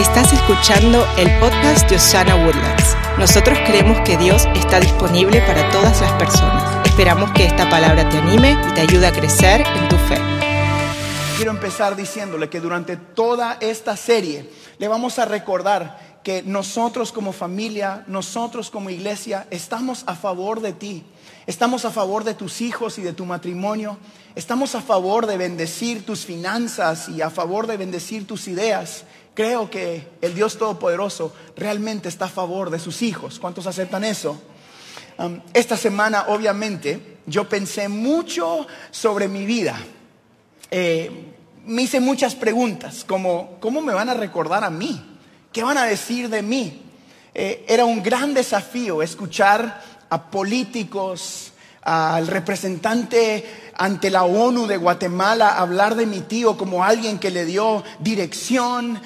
Estás escuchando el podcast de Osana Woodlands. Nosotros creemos que Dios está disponible para todas las personas. Esperamos que esta palabra te anime y te ayude a crecer en tu fe. Quiero empezar diciéndole que durante toda esta serie le vamos a recordar que nosotros como familia, nosotros como iglesia, estamos a favor de ti. Estamos a favor de tus hijos y de tu matrimonio. Estamos a favor de bendecir tus finanzas y a favor de bendecir tus ideas. Creo que el Dios Todopoderoso realmente está a favor de sus hijos. ¿Cuántos aceptan eso? Um, esta semana, obviamente, yo pensé mucho sobre mi vida. Eh, me hice muchas preguntas, como, ¿cómo me van a recordar a mí? ¿Qué van a decir de mí? Eh, era un gran desafío escuchar a políticos, al representante ante la ONU de Guatemala hablar de mi tío como alguien que le dio dirección,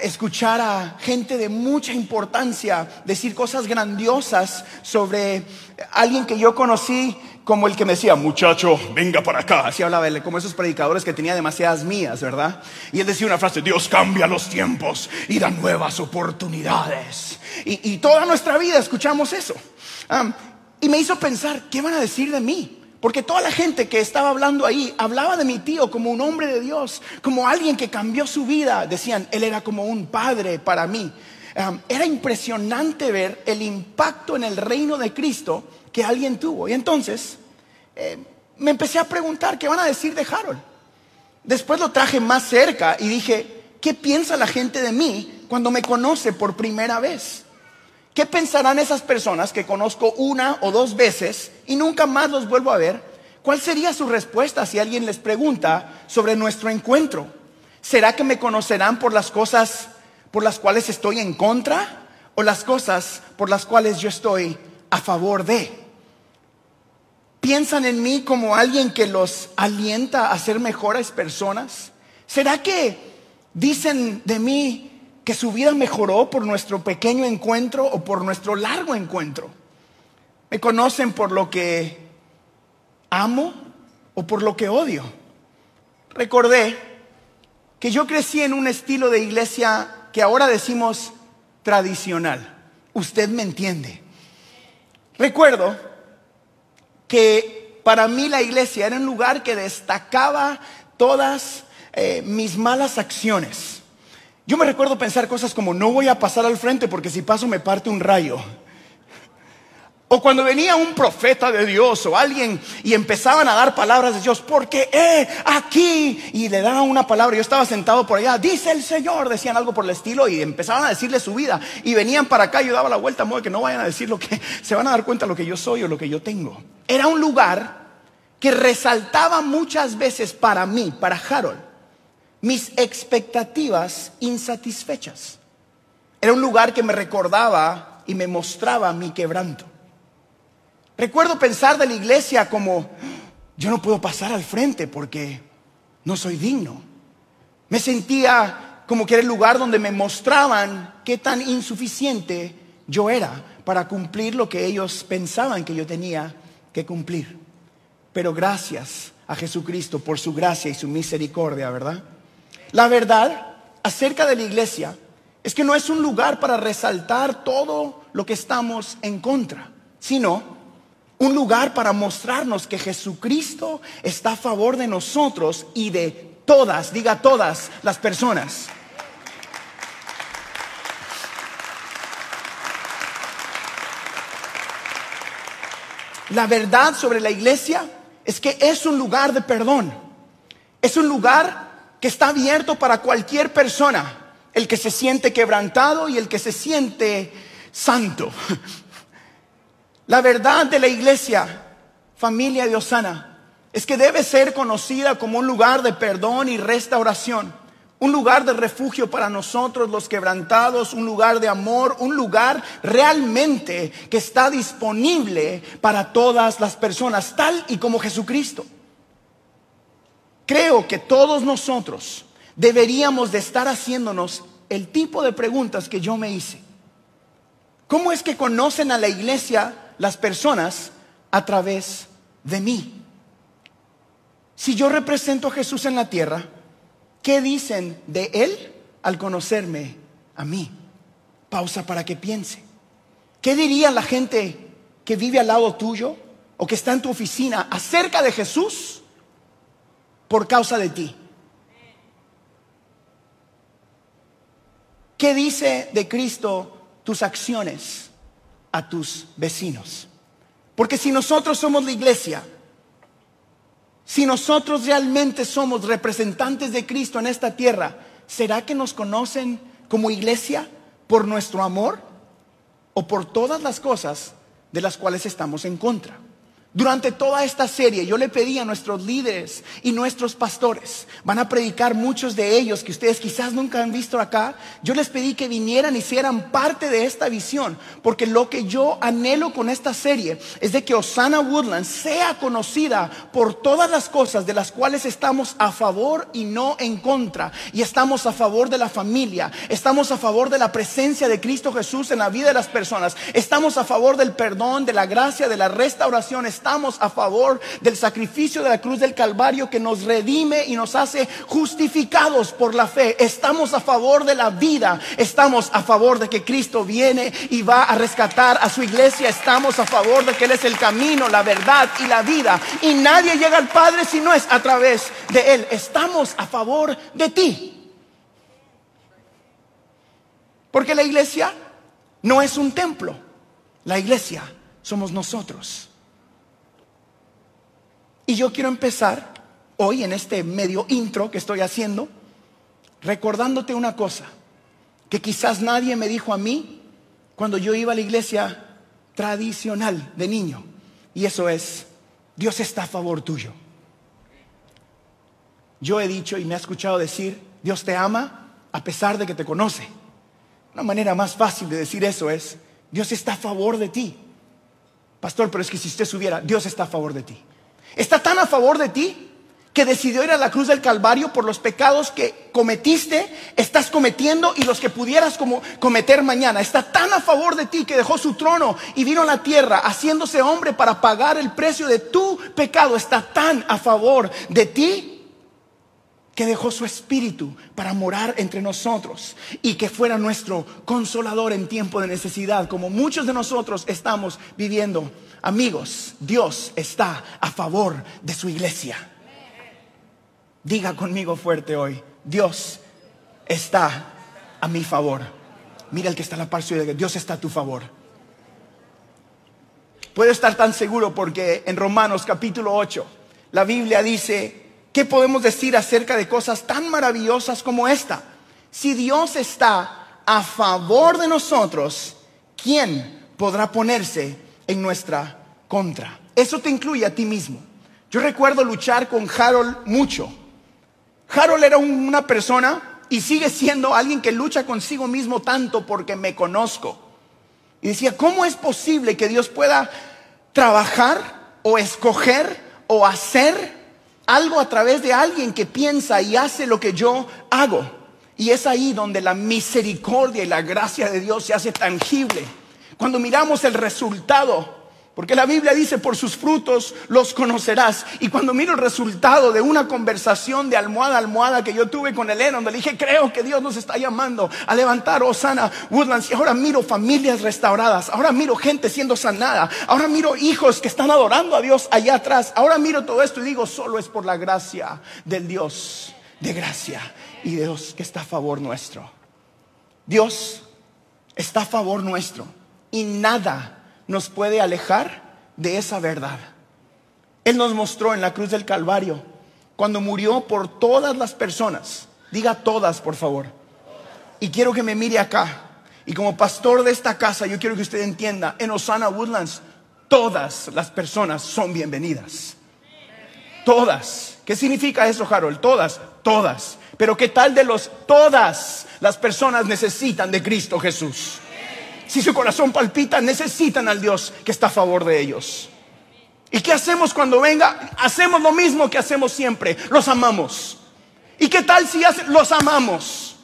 escuchar a gente de mucha importancia decir cosas grandiosas sobre alguien que yo conocí como el que me decía, muchacho, venga para acá. Así hablaba él, como esos predicadores que tenía demasiadas mías, ¿verdad? Y él decía una frase, Dios cambia los tiempos y da nuevas oportunidades. Y, toda nuestra vida escuchamos eso. Ah, y me hizo pensar, ¿qué van a decir de mí? Porque toda la gente que estaba hablando ahí hablaba de mi tío como un hombre de Dios, como alguien que cambió su vida. Decían, él era como un padre para mí. Era impresionante ver el impacto en el reino de Cristo que alguien tuvo. Y entonces eh, me empecé a preguntar, ¿qué van a decir de Harold? Después lo traje más cerca y dije, ¿qué piensa la gente de mí cuando me conoce por primera vez? ¿Qué pensarán esas personas que conozco una o dos veces y nunca más los vuelvo a ver? ¿Cuál sería su respuesta si alguien les pregunta sobre nuestro encuentro? ¿Será que me conocerán por las cosas por las cuales estoy en contra o las cosas por las cuales yo estoy a favor de? ¿Piensan en mí como alguien que los alienta a ser mejores personas? ¿Será que dicen de mí que su vida mejoró por nuestro pequeño encuentro o por nuestro largo encuentro? ¿Me conocen por lo que amo o por lo que odio? Recordé que yo crecí en un estilo de iglesia que ahora decimos tradicional. Usted me entiende. Recuerdo que para mí la iglesia era un lugar que destacaba todas eh, mis malas acciones. Yo me recuerdo pensar cosas como no voy a pasar al frente porque si paso me parte un rayo. O cuando venía un profeta de Dios o alguien y empezaban a dar palabras de Dios, porque he aquí, y le daban una palabra, yo estaba sentado por allá, dice el Señor, decían algo por el estilo y empezaban a decirle su vida. Y venían para acá yo daba la vuelta, modo que no vayan a decir lo que, se van a dar cuenta lo que yo soy o lo que yo tengo. Era un lugar que resaltaba muchas veces para mí, para Harold, mis expectativas insatisfechas. Era un lugar que me recordaba y me mostraba mi quebranto. Recuerdo pensar de la iglesia como, yo no puedo pasar al frente porque no soy digno. Me sentía como que era el lugar donde me mostraban qué tan insuficiente yo era para cumplir lo que ellos pensaban que yo tenía que cumplir. Pero gracias a Jesucristo por su gracia y su misericordia, ¿verdad? La verdad acerca de la iglesia es que no es un lugar para resaltar todo lo que estamos en contra, sino un lugar para mostrarnos que Jesucristo está a favor de nosotros y de todas, diga todas las personas. La verdad sobre la iglesia es que es un lugar de perdón. Es un lugar que está abierto para cualquier persona, el que se siente quebrantado y el que se siente santo. La verdad de la iglesia, familia de Osana, es que debe ser conocida como un lugar de perdón y restauración, un lugar de refugio para nosotros los quebrantados, un lugar de amor, un lugar realmente que está disponible para todas las personas, tal y como Jesucristo. Creo que todos nosotros deberíamos de estar haciéndonos el tipo de preguntas que yo me hice. ¿Cómo es que conocen a la iglesia las personas a través de mí. Si yo represento a Jesús en la tierra, ¿qué dicen de Él al conocerme a mí. Pausa para que piense. ¿Qué diría la gente que vive al lado tuyo o que está en tu oficina acerca de Jesús por causa de ti? ¿Qué dice de Cristo tus acciones a tus vecinos? Porque si nosotros somos la iglesia, si nosotros realmente somos representantes de Cristo en esta tierra, ¿será que nos conocen como iglesia por nuestro amor o por todas las cosas de las cuales estamos en contra? Durante toda esta serie yo le pedí a nuestros líderes y nuestros pastores, van a predicar muchos de ellos que ustedes quizás nunca han visto acá, yo les pedí que vinieran y hicieran parte de esta visión, porque lo que yo anhelo con esta serie es de que Osana Woodland sea conocida por todas las cosas de las cuales estamos a favor y no en contra, y estamos a favor de la familia, estamos a favor de la presencia de Cristo Jesús en la vida de las personas, estamos a favor del perdón, de la gracia, de la restauración, estamos a favor del sacrificio de la cruz del Calvario que nos redime y nos hace justificados por la fe. Estamos a favor de la vida. Estamos a favor de que Cristo viene y va a rescatar a su iglesia. Estamos a favor de que Él es el camino, la verdad y la vida. Y nadie llega al Padre si no es a través de Él. Estamos a favor de ti. Porque la iglesia no es un templo. La iglesia somos nosotros. Y yo quiero empezar hoy en este medio intro que estoy haciendo, recordándote una cosa, que quizás nadie me dijo a mí cuando yo iba a la iglesia tradicional de niño. Y eso es, Dios está a favor tuyo. Yo he dicho y me ha escuchado decir, Dios te ama a pesar de que te conoce. Una manera más fácil de decir eso es, Dios está a favor de ti. Pastor, pero es que si usted subiera, Dios está a favor de ti. Está tan a favor de ti que decidió ir a la cruz del Calvario por los pecados que cometiste, estás cometiendo y los que pudieras como cometer mañana. Está tan a favor de ti que dejó su trono y vino a la tierra haciéndose hombre para pagar el precio de tu pecado. Está tan a favor de ti que dejó su espíritu para morar entre nosotros y que fuera nuestro consolador en tiempo de necesidad, como muchos de nosotros estamos viviendo. Amigos, Dios está a favor de su iglesia. Diga conmigo fuerte hoy, Dios está a mi favor. Mira el que está a la par Dios está a tu favor. Puedo estar tan seguro porque en Romanos capítulo 8 la Biblia dice ¿Qué podemos decir acerca de cosas tan maravillosas como esta? Si Dios está a favor de nosotros, ¿quién podrá ponerse en nuestra contra? Eso te incluye a ti mismo. Yo recuerdo luchar con Harold mucho. Harold era una persona y sigue siendo alguien que lucha consigo mismo tanto porque me conozco. Y decía, ¿cómo es posible que Dios pueda trabajar o escoger o hacer algo a través de alguien que piensa y hace lo que yo hago. Y es ahí donde la misericordia y la gracia de Dios se hace tangible. Cuando miramos el resultado porque la Biblia dice, por sus frutos los conocerás. Y cuando miro el resultado de una conversación de almohada a almohada que yo tuve con Elena, donde le dije, creo que Dios nos está llamando a levantar Osana Woodlands. Y ahora miro familias restauradas. Ahora miro gente siendo sanada. Ahora miro hijos que están adorando a Dios allá atrás. Ahora miro todo esto y digo, solo es por la gracia del Dios de gracia y Dios que está a favor nuestro. Dios está a favor nuestro. Y nada nos puede alejar de esa verdad. Él nos mostró en la cruz del Calvario, cuando murió por todas las personas. Diga todas, por favor. Y quiero que me mire acá. Y como pastor de esta casa, yo quiero que usted entienda, en Osana Woodlands, todas las personas son bienvenidas. Todas. ¿Qué significa eso, Harold? Todas, todas. Pero ¿qué tal de los todas las personas necesitan de Cristo Jesús? Si su corazón palpita, necesitan al Dios que está a favor de ellos. ¿Y qué hacemos cuando venga? Hacemos lo mismo que hacemos siempre, los amamos. ¿Y qué tal si los amamos?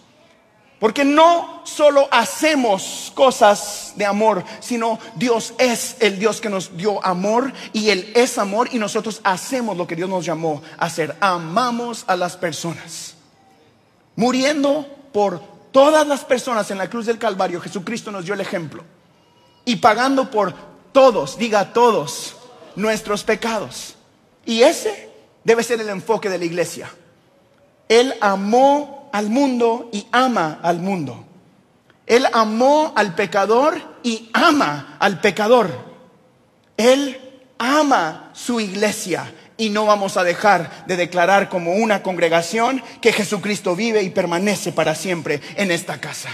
Porque no solo hacemos cosas de amor, sino Dios es el Dios que nos dio amor y Él es amor y nosotros hacemos lo que Dios nos llamó a hacer. Amamos a las personas, muriendo por todas las personas en la cruz del Calvario, Jesucristo nos dio el ejemplo. Y pagando por todos, diga todos, nuestros pecados. Y ese debe ser el enfoque de la iglesia. Él amó al mundo y ama al mundo. Él amó al pecador y ama al pecador. Él ama su iglesia y no vamos a dejar de declarar como una congregación que Jesucristo vive y permanece para siempre en esta casa.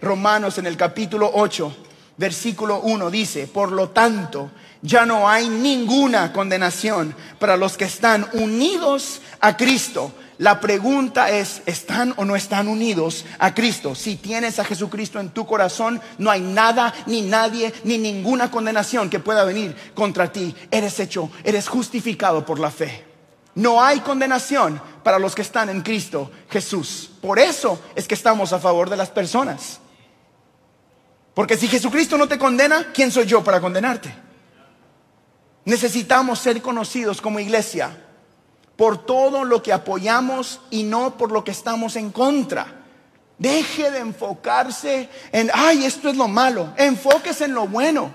Romanos en el capítulo 8, versículo 1 dice, por lo tanto, ya no hay ninguna condenación para los que están unidos a Cristo. La pregunta es, ¿están o no están unidos a Cristo? Si tienes a Jesucristo en tu corazón, no hay nada, ni nadie, ni ninguna condenación que pueda venir contra ti. Eres hecho, eres justificado por la fe. No hay condenación para los que están en Cristo Jesús. Por eso es que estamos a favor de las personas. Porque si Jesucristo no te condena, ¿quién soy yo para condenarte? Necesitamos ser conocidos como iglesia por todo lo que apoyamos y no por lo que estamos en contra. Deje de enfocarse en, ay, esto es lo malo. Enfóquese en lo bueno,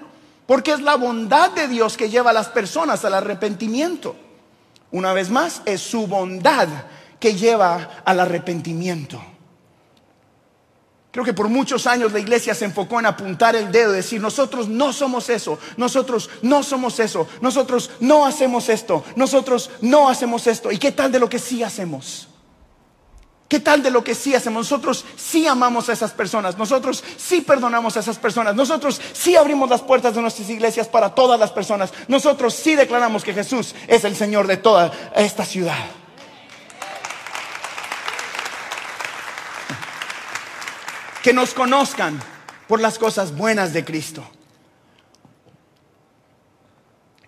porque es la bondad de Dios que lleva a las personas al arrepentimiento. Una vez más, es su bondad que lleva al arrepentimiento. Creo que por muchos años la iglesia se enfocó en apuntar el dedo decir, nosotros no somos eso, nosotros no somos eso, nosotros no hacemos esto, nosotros no hacemos esto. ¿Y qué tal de lo que sí hacemos? ¿Qué tal de lo que sí hacemos? Nosotros sí amamos a esas personas, nosotros sí perdonamos a esas personas, nosotros sí abrimos las puertas de nuestras iglesias para todas las personas, nosotros sí declaramos que Jesús es el Señor de toda esta ciudad. Que nos conozcan por las cosas buenas de Cristo.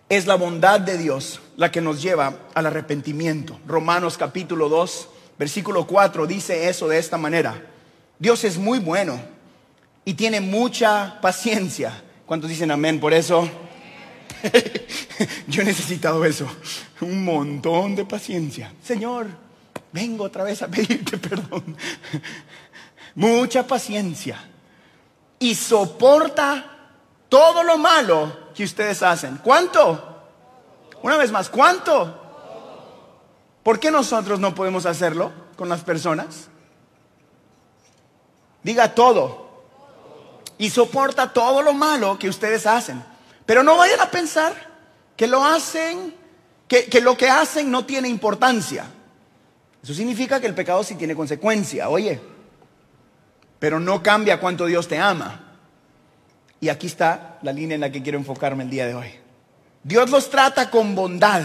Es la bondad de Dios la que nos lleva al arrepentimiento. Romanos capítulo 2, versículo 4 dice eso de esta manera. Dios es muy bueno y tiene mucha paciencia. ¿Cuántos dicen amén por eso? Yo he necesitado eso. Un montón de paciencia. Señor, vengo otra vez a pedirte perdón mucha paciencia y soporta todo lo malo que ustedes hacen. ¿Cuánto? Una vez más, ¿cuánto? ¿Por qué nosotros no podemos hacerlo con las personas? Diga todo. Y soporta todo lo malo que ustedes hacen. Pero no vayan a pensar que lo hacen, que, que lo que hacen no tiene importancia. Eso significa que el pecado sí tiene consecuencia. Oye, pero no cambia cuánto Dios te ama. Y aquí está la línea en la que quiero enfocarme el día de hoy. Dios los trata con bondad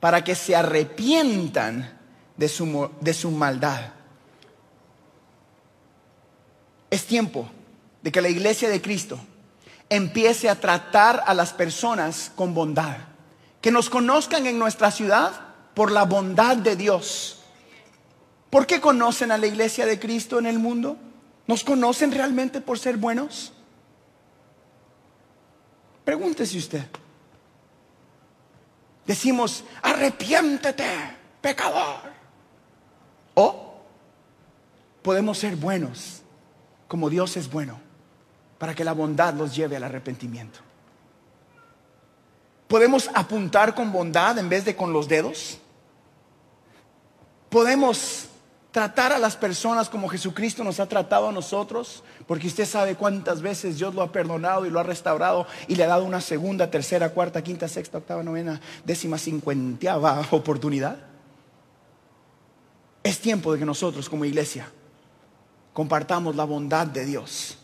para que se arrepientan de su, de su maldad. Es tiempo de que la iglesia de Cristo empiece a tratar a las personas con bondad. Que nos conozcan en nuestra ciudad por la bondad de Dios. ¿Por qué conocen a la iglesia de Cristo en el mundo? ¿Nos conocen realmente por ser buenos? Pregúntese usted. Decimos, arrepiéntete, pecador. O podemos ser buenos como Dios es bueno para que la bondad los lleve al arrepentimiento. Podemos apuntar con bondad en vez de con los dedos. Podemos tratar a las personas como Jesucristo nos ha tratado a nosotros, porque usted sabe cuántas veces Dios lo ha perdonado y lo ha restaurado y le ha dado una segunda, tercera, cuarta, quinta, sexta, octava, novena, décima, cincuenteava oportunidad. Es tiempo de que nosotros como iglesia compartamos la bondad de Dios,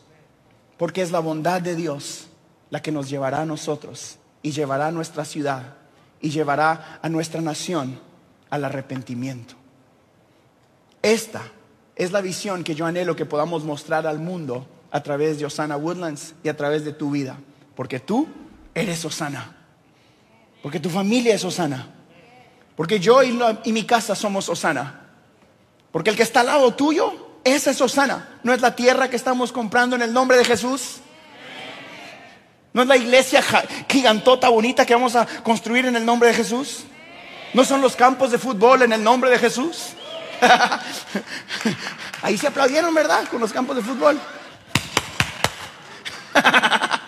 porque es la bondad de Dios la que nos llevará a nosotros y llevará a nuestra ciudad y llevará a nuestra nación al arrepentimiento. Esta es la visión que yo anhelo que podamos mostrar al mundo a través de Osana Woodlands y a través de tu vida. Porque tú eres Osana. Porque tu familia es Osana. Porque yo y, mi casa somos Osana. Porque el que está al lado tuyo, esa es Osana. No es la tierra que estamos comprando en el nombre de Jesús. No es la iglesia gigantota bonita que vamos a construir en el nombre de Jesús. No son los campos de fútbol en el nombre de Jesús. Ahí se aplaudieron, ¿verdad? Con los campos de fútbol.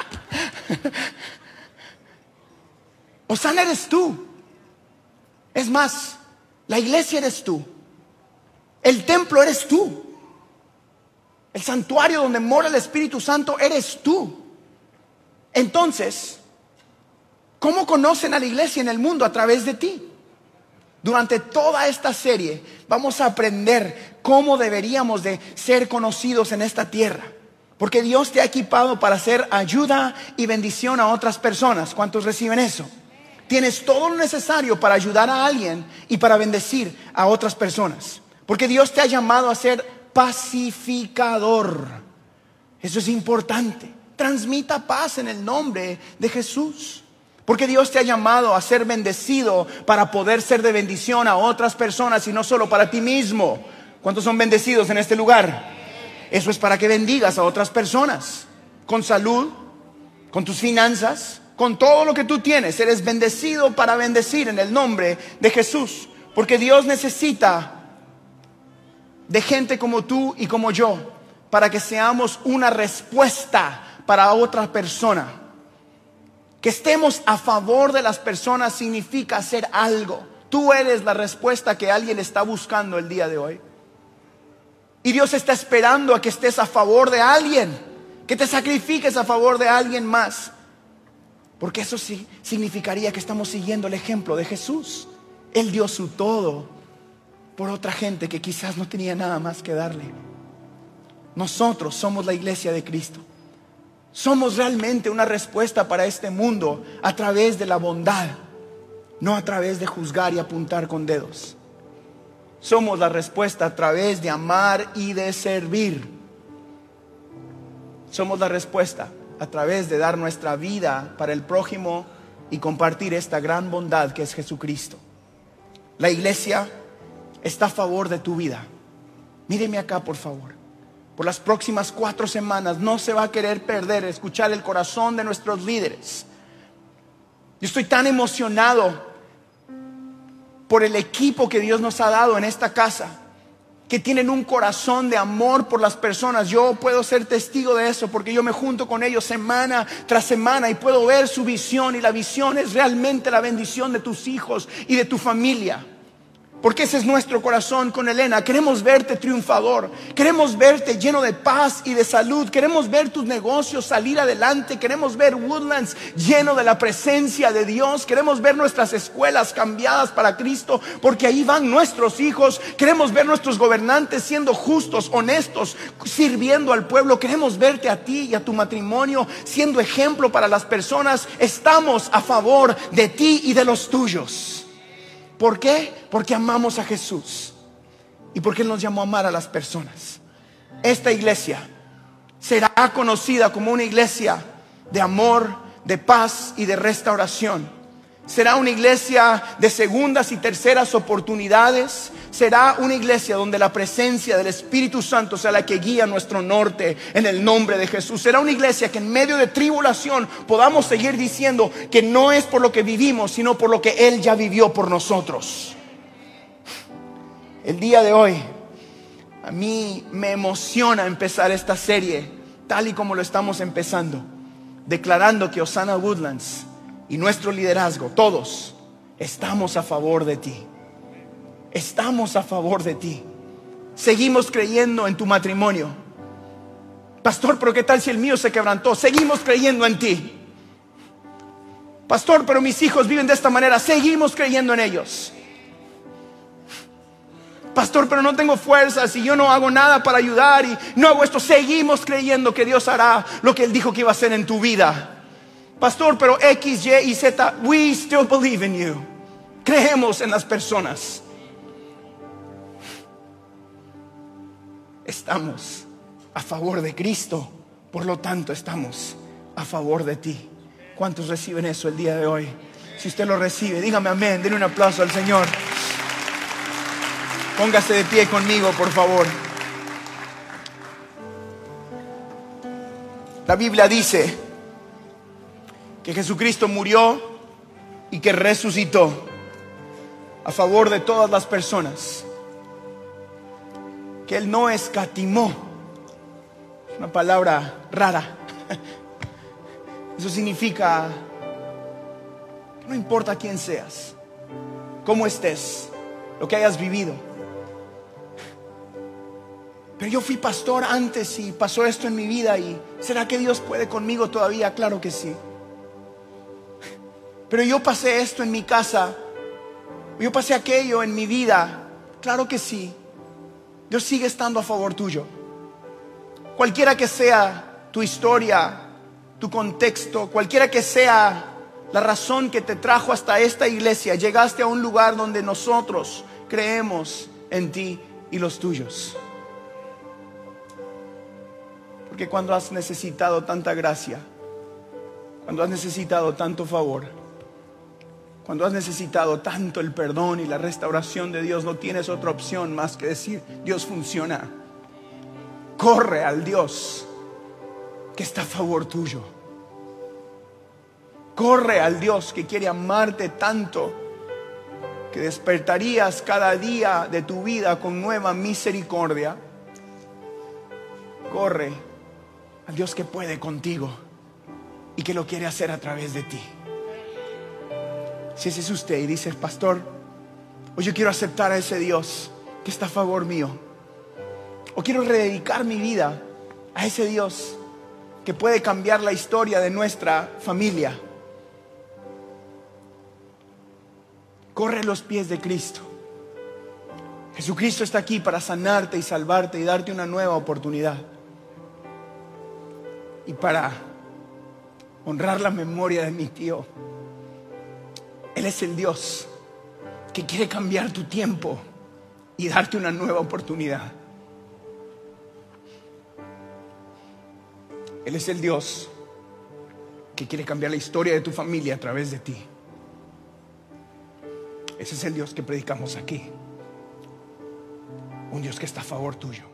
Osana eres tú. Es más, la iglesia eres tú. El templo eres tú. El santuario donde mora el Espíritu Santo eres tú. Entonces, ¿cómo conocen a la iglesia en el mundo? A través de ti. Durante toda esta serie vamos a aprender cómo deberíamos de ser conocidos en esta tierra. Porque Dios te ha equipado para hacer ayuda y bendición a otras personas. ¿Cuántos reciben eso? Tienes todo lo necesario para ayudar a alguien y para bendecir a otras personas. Porque Dios te ha llamado a ser pacificador. Eso es importante. Transmita paz en el nombre de Jesús. Porque Dios te ha llamado a ser bendecido para poder ser de bendición a otras personas y no solo para ti mismo. ¿Cuántos son bendecidos en este lugar? Eso es para que bendigas a otras personas. Con salud, con tus finanzas, con todo lo que tú tienes. Eres bendecido para bendecir en el nombre de Jesús. Porque Dios necesita de gente como tú y como yo para que seamos una respuesta para otra persona. Que estemos a favor de las personas significa hacer algo. Tú eres la respuesta que alguien está buscando el día de hoy. Y Dios está esperando a que estés a favor de alguien, que te sacrifiques a favor de alguien más. Porque eso sí significaría que estamos siguiendo el ejemplo de Jesús. Él dio su todo por otra gente que quizás no tenía nada más que darle. Nosotros somos la iglesia de Cristo. Somos realmente una respuesta para este mundo a través de la bondad, no a través de juzgar y apuntar con dedos. Somos la respuesta a través de amar y de servir. Somos la respuesta a través de dar nuestra vida para el prójimo y compartir esta gran bondad que es Jesucristo. La iglesia está a favor de tu vida. Míreme acá, por favor. Por las próximas cuatro semanas no se va a querer perder escuchar el corazón de nuestros líderes. Yo estoy tan emocionado por el equipo que Dios nos ha dado en esta casa que tienen un corazón de amor por las personas. Yo puedo ser testigo de eso porque yo me junto con ellos semana tras semana y puedo ver su visión y la visión es realmente la bendición de tus hijos y de tu familia. Porque ese es nuestro corazón con Elena. Queremos verte triunfador. Queremos verte lleno de paz y de salud. Queremos ver tus negocios salir adelante. Queremos ver Woodlands lleno de la presencia de Dios. Queremos ver nuestras escuelas cambiadas para Cristo. Porque ahí van nuestros hijos. Queremos ver nuestros gobernantes siendo justos, honestos, sirviendo al pueblo. Queremos verte a ti y a tu matrimonio siendo ejemplo para las personas. Estamos a favor de ti y de los tuyos. ¿Por qué? Porque amamos a Jesús y porque Él nos llamó a amar a las personas. Esta iglesia será conocida como una iglesia de amor, de paz y de restauración. Será una iglesia de segundas y terceras oportunidades. Será una iglesia donde la presencia del Espíritu Santo sea la que guía nuestro norte en el nombre de Jesús. Será una iglesia que en medio de tribulación podamos seguir diciendo que no es por lo que vivimos, sino por lo que Él ya vivió por nosotros. El día de hoy, a mí me emociona empezar esta serie tal y como lo estamos empezando, declarando que Osana Woodlands nuestro liderazgo, todos, estamos a favor de ti. Estamos a favor de ti. Seguimos creyendo en tu matrimonio. Pastor, pero ¿qué tal si el mío se quebrantó? Seguimos creyendo en ti. Pastor, pero mis hijos viven de esta manera. Seguimos creyendo en ellos. Pastor, pero no tengo fuerzas y yo no hago nada para ayudar y no hago esto. Seguimos creyendo que Dios hará lo que Él dijo que iba a hacer en tu vida. Pastor, pero X, Y y Z, we still believe in you. Creemos en las personas. Estamos a favor de Cristo, por lo tanto estamos a favor de ti. ¿Cuántos reciben eso el día de hoy? Si usted lo recibe, dígame amén, denle un aplauso al Señor. Póngase de pie conmigo, por favor. La Biblia dice que Jesucristo murió y que resucitó a favor de todas las personas. que Él no escatimó. Es una palabra rara. Eso significa que no importa quién seas, cómo estés, lo que hayas vivido. Pero yo fui pastor antes y pasó esto en mi vida y ¿será que Dios puede conmigo todavía? Claro que sí. Pero yo pasé esto en mi casa, yo pasé aquello en mi vida, claro que sí. Dios sigue estando a favor tuyo. Cualquiera que sea tu historia, tu contexto, cualquiera que sea la razón que te trajo hasta esta iglesia, llegaste a un lugar donde nosotros creemos en ti y los tuyos. Porque cuando has necesitado tanta gracia, cuando has necesitado tanto favor, cuando has necesitado tanto el perdón y la restauración de Dios, no tienes otra opción más que decir, Dios funciona. Corre al Dios que está a favor tuyo. Corre al Dios que quiere amarte tanto que despertarías cada día de tu vida con nueva misericordia. Corre al Dios que puede contigo y que lo quiere hacer a través de ti. Si ese es usted y dice, pastor, hoy yo quiero aceptar a ese Dios que está a favor mío. O quiero rededicar mi vida a ese Dios que puede cambiar la historia de nuestra familia. Corre los pies de Cristo. Jesucristo está aquí para sanarte y salvarte y darte una nueva oportunidad. Y para honrar la memoria de mi tío él es el Dios que quiere cambiar tu tiempo y darte una nueva oportunidad. Él es el Dios que quiere cambiar la historia de tu familia a través de ti. Ese es el Dios que predicamos aquí. Un Dios que está a favor tuyo.